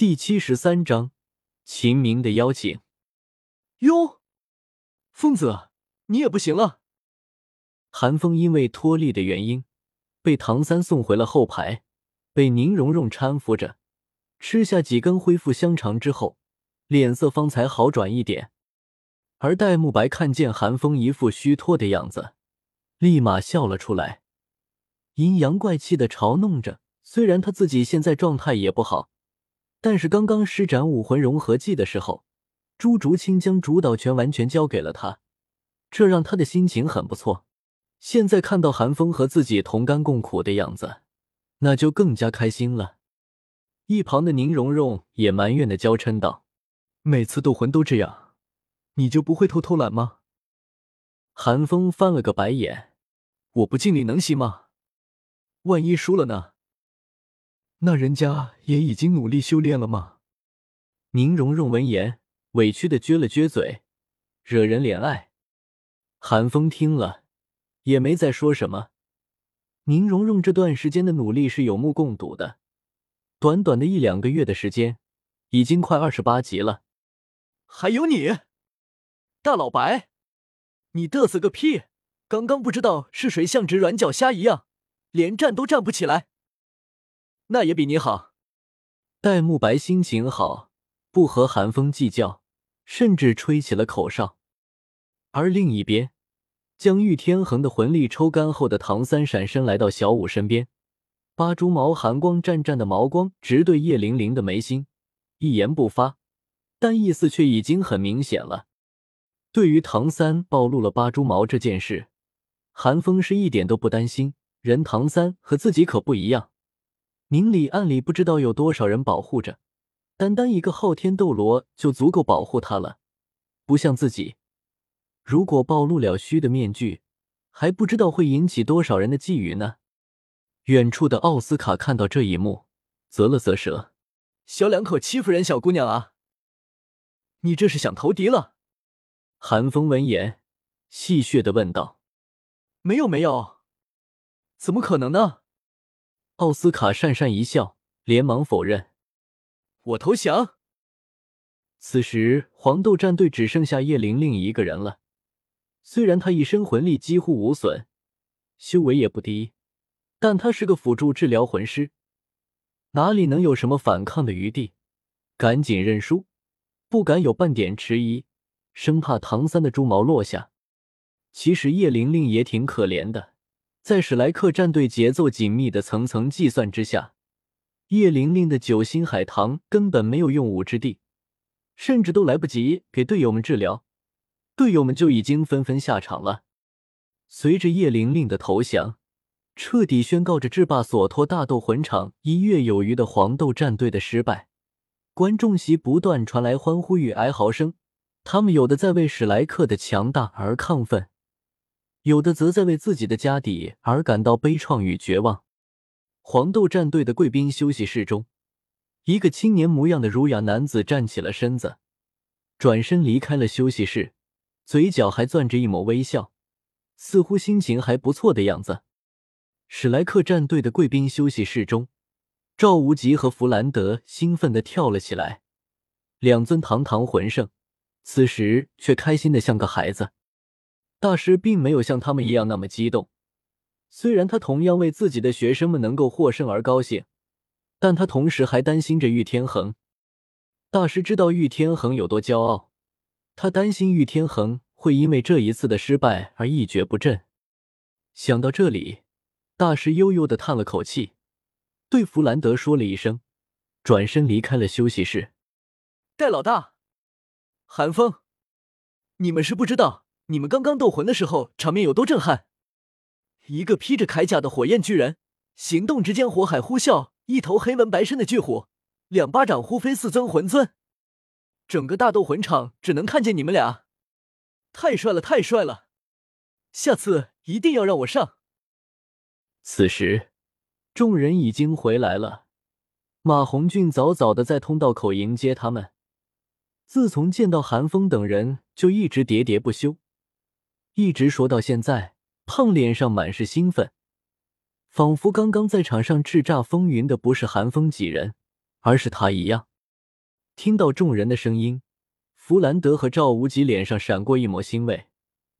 第七十三章，秦明的邀请。哟，疯子，你也不行了。韩风因为脱力的原因，被唐三送回了后排，被宁荣荣搀扶着，吃下几根恢复香肠之后，脸色方才好转一点。而戴沐白看见韩风一副虚脱的样子，立马笑了出来，阴阳怪气的嘲弄着。虽然他自己现在状态也不好。但是刚刚施展武魂融合技的时候，朱竹清将主导权完全交给了他，这让他的心情很不错。现在看到韩风和自己同甘共苦的样子，那就更加开心了。一旁的宁荣荣也埋怨的娇嗔道：“每次斗魂都这样，你就不会偷偷懒吗？”韩风翻了个白眼：“我不尽力能行吗？万一输了呢？”那人家也已经努力修炼了吗？宁荣荣闻言，委屈的撅了撅嘴，惹人怜爱。韩风听了，也没再说什么。宁荣荣这段时间的努力是有目共睹的，短短的一两个月的时间，已经快二十八级了。还有你，大老白，你嘚瑟个屁！刚刚不知道是谁像只软脚虾一样，连站都站不起来。那也比你好。戴沐白心情好，不和韩风计较，甚至吹起了口哨。而另一边，将玉天恒的魂力抽干后的唐三闪身来到小舞身边，八蛛毛寒光湛湛的毛光直对叶玲玲的眉心，一言不发，但意思却已经很明显了。对于唐三暴露了八蛛毛这件事，韩风是一点都不担心。人唐三和自己可不一样。明里暗里不知道有多少人保护着，单单一个昊天斗罗就足够保护他了。不像自己，如果暴露了虚的面具，还不知道会引起多少人的觊觎呢。远处的奥斯卡看到这一幕，啧了啧舌：“小两口欺负人小姑娘啊！你这是想投敌了？”韩风闻言，戏谑的问道：“没有，没有，怎么可能呢？”奥斯卡讪讪一笑，连忙否认：“我投降。”此时黄豆战队只剩下叶玲玲一个人了。虽然她一身魂力几乎无损，修为也不低，但她是个辅助治疗魂师，哪里能有什么反抗的余地？赶紧认输，不敢有半点迟疑，生怕唐三的猪毛落下。其实叶玲玲也挺可怜的。在史莱克战队节奏紧密的层层计算之下，叶玲玲的九星海棠根本没有用武之地，甚至都来不及给队友们治疗，队友们就已经纷纷下场了。随着叶玲玲的投降，彻底宣告着制霸索托大斗魂场一月有余的黄豆战队的失败。观众席不断传来欢呼与哀嚎声，他们有的在为史莱克的强大而亢奋。有的则在为自己的家底而感到悲怆与绝望。黄豆战队的贵宾休息室中，一个青年模样的儒雅男子站起了身子，转身离开了休息室，嘴角还攥着一抹微笑，似乎心情还不错的样子。史莱克战队的贵宾休息室中，赵无极和弗兰德兴奋地跳了起来，两尊堂堂魂圣，此时却开心的像个孩子。大师并没有像他们一样那么激动，虽然他同样为自己的学生们能够获胜而高兴，但他同时还担心着玉天恒。大师知道玉天恒有多骄傲，他担心玉天恒会因为这一次的失败而一蹶不振。想到这里，大师悠悠的叹了口气，对弗兰德说了一声，转身离开了休息室。戴老大，韩风，你们是不知道。你们刚刚斗魂的时候，场面有多震撼？一个披着铠甲的火焰巨人，行动之间火海呼啸，一头黑纹白身的巨虎，两巴掌呼飞四尊魂尊，整个大斗魂场只能看见你们俩，太帅了，太帅了！下次一定要让我上。此时，众人已经回来了，马红俊早早的在通道口迎接他们。自从见到韩风等人，就一直喋喋不休。一直说到现在，胖脸上满是兴奋，仿佛刚刚在场上叱咤风云的不是韩风几人，而是他一样。听到众人的声音，弗兰德和赵无极脸上闪过一抹欣慰，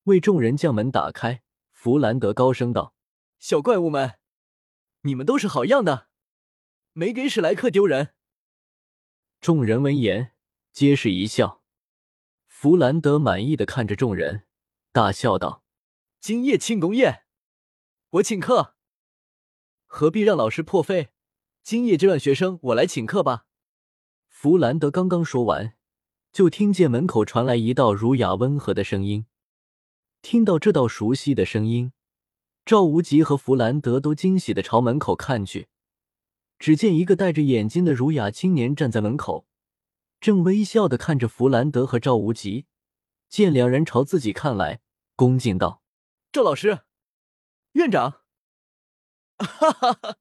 为众人将门打开。弗兰德高声道：“小怪物们，你们都是好样的，没给史莱克丢人。”众人闻言，皆是一笑。弗兰德满意的看着众人，大笑道：“今夜庆功宴，我请客，何必让老师破费？今夜就让学生我来请客吧。”弗兰德刚刚说完，就听见门口传来一道儒雅温和的声音。听到这道熟悉的声音，赵无极和弗兰德都惊喜的朝门口看去。只见一个戴着眼镜的儒雅青年站在门口，正微笑的看着弗兰德和赵无极。见两人朝自己看来，恭敬道：“赵老师，院长。”哈哈哈，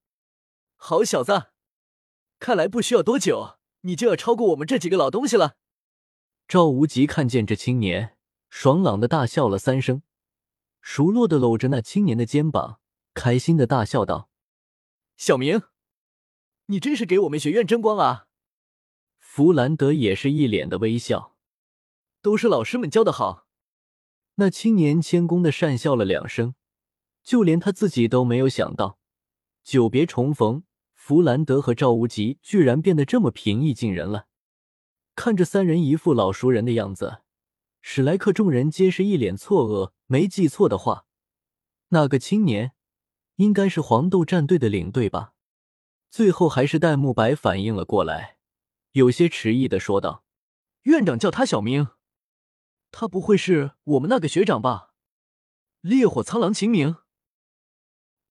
好小子，看来不需要多久，你就要超过我们这几个老东西了。赵无极看见这青年。爽朗的大笑了三声，熟络的搂着那青年的肩膀，开心的大笑道：“小明，你真是给我们学院争光啊！”弗兰德也是一脸的微笑，都是老师们教的好。那青年谦恭的讪笑了两声，就连他自己都没有想到，久别重逢，弗兰德和赵无极居然变得这么平易近人了。看着三人一副老熟人的样子。史莱克众人皆是一脸错愕，没记错的话，那个青年应该是黄豆战队的领队吧？最后还是戴沐白反应了过来，有些迟疑的说道：“院长叫他小明，他不会是我们那个学长吧？烈火苍狼秦明，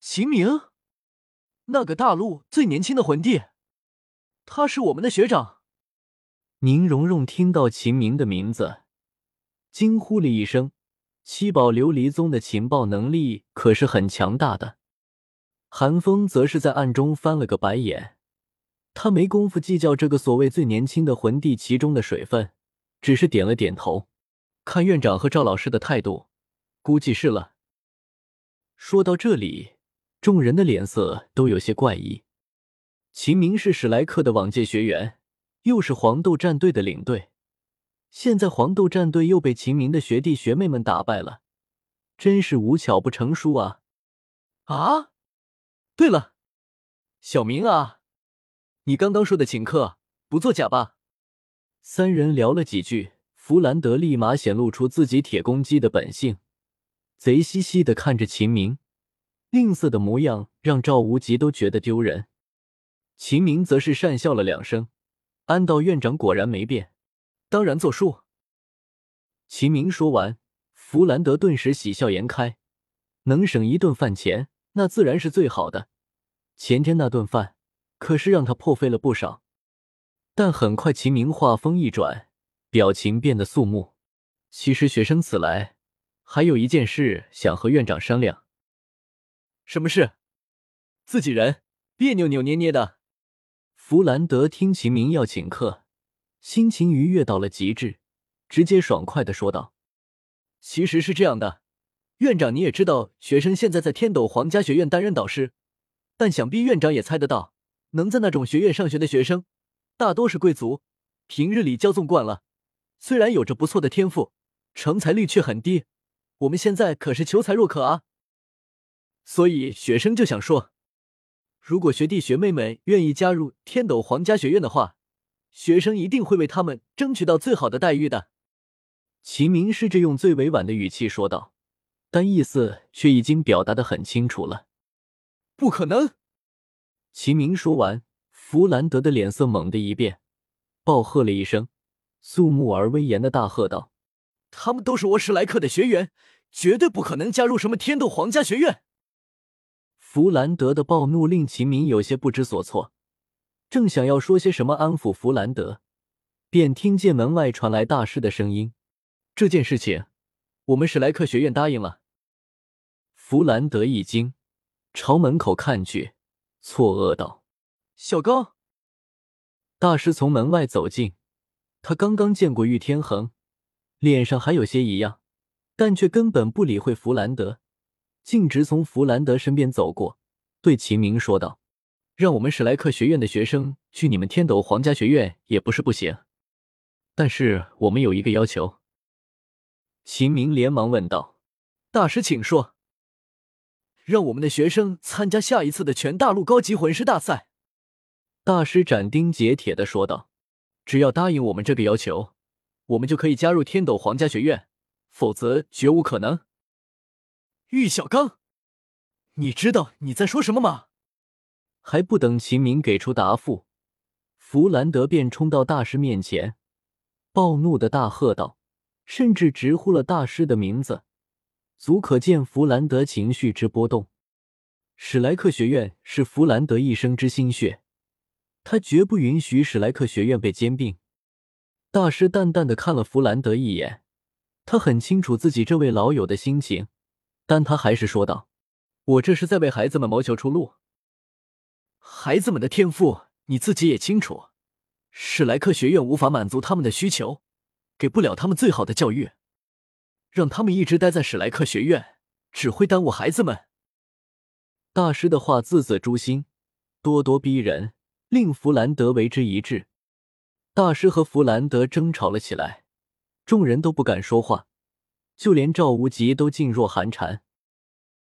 秦明，那个大陆最年轻的魂帝，他是我们的学长。”宁荣荣听到秦明的名字。惊呼了一声，七宝琉璃宗的情报能力可是很强大的。韩风则是在暗中翻了个白眼，他没工夫计较这个所谓最年轻的魂帝其中的水分，只是点了点头。看院长和赵老师的态度，估计是了。说到这里，众人的脸色都有些怪异。秦明是史莱克的往届学员，又是黄豆战队的领队。现在黄豆战队又被秦明的学弟学妹们打败了，真是无巧不成书啊！啊，对了，小明啊，你刚刚说的请客不作假吧？三人聊了几句，弗兰德立马显露出自己铁公鸡的本性，贼兮兮的看着秦明，吝啬的模样让赵无极都觉得丢人。秦明则是讪笑了两声，安道院长果然没变。当然作数。秦明说完，弗兰德顿时喜笑颜开，能省一顿饭钱，那自然是最好的。前天那顿饭可是让他破费了不少。但很快，秦明话锋一转，表情变得肃穆。其实学生此来，还有一件事想和院长商量。什么事？自己人，别扭扭捏捏的。弗兰德听秦明要请客。心情愉悦到了极致，直接爽快的说道：“其实是这样的，院长你也知道，学生现在在天斗皇家学院担任导师，但想必院长也猜得到，能在那种学院上学的学生，大多是贵族，平日里骄纵惯了，虽然有着不错的天赋，成才率却很低。我们现在可是求才若渴啊，所以学生就想说，如果学弟学妹们愿意加入天斗皇家学院的话。”学生一定会为他们争取到最好的待遇的。秦明试着用最委婉的语气说道，但意思却已经表达的很清楚了。不可能！秦明说完，弗兰德的脸色猛地一变，暴喝了一声，肃穆而威严的大喝道：“他们都是我史莱克的学员，绝对不可能加入什么天斗皇家学院！”弗兰德的暴怒令秦明有些不知所措。正想要说些什么安抚弗兰德，便听见门外传来大师的声音：“这件事情，我们史莱克学院答应了。”弗兰德一惊，朝门口看去，错愕道：“小高！”大师从门外走近，他刚刚见过玉天恒，脸上还有些异样，但却根本不理会弗兰德，径直从弗兰德身边走过，对秦明说道。让我们史莱克学院的学生去你们天斗皇家学院也不是不行。但是我们有一个要求。”秦明连忙问道：“大师，请说。”让我们的学生参加下一次的全大陆高级魂师大赛。大师斩钉截铁的说道：“只要答应我们这个要求，我们就可以加入天斗皇家学院，否则绝无可能。”玉小刚，你知道你在说什么吗？还不等秦明给出答复，弗兰德便冲到大师面前，暴怒的大喝道，甚至直呼了大师的名字。足可见弗兰德情绪之波动。史莱克学院是弗兰德一生之心血，他绝不允许史莱克学院被兼并。大师淡淡的看了弗兰德一眼，他很清楚自己这位老友的心情，但他还是说道：“我这是在为孩子们谋求出路。孩子们的天赋，你自己也清楚，史莱克学院无法满足他们的需求，给不了他们最好的教育。”让他们一直待在史莱克学院，只会耽误孩子们。大师的话字字诛心，咄咄逼人，令弗兰德为之一滞。大师和弗兰德争吵了起来，众人都不敢说话，就连赵无极都噤若寒蝉。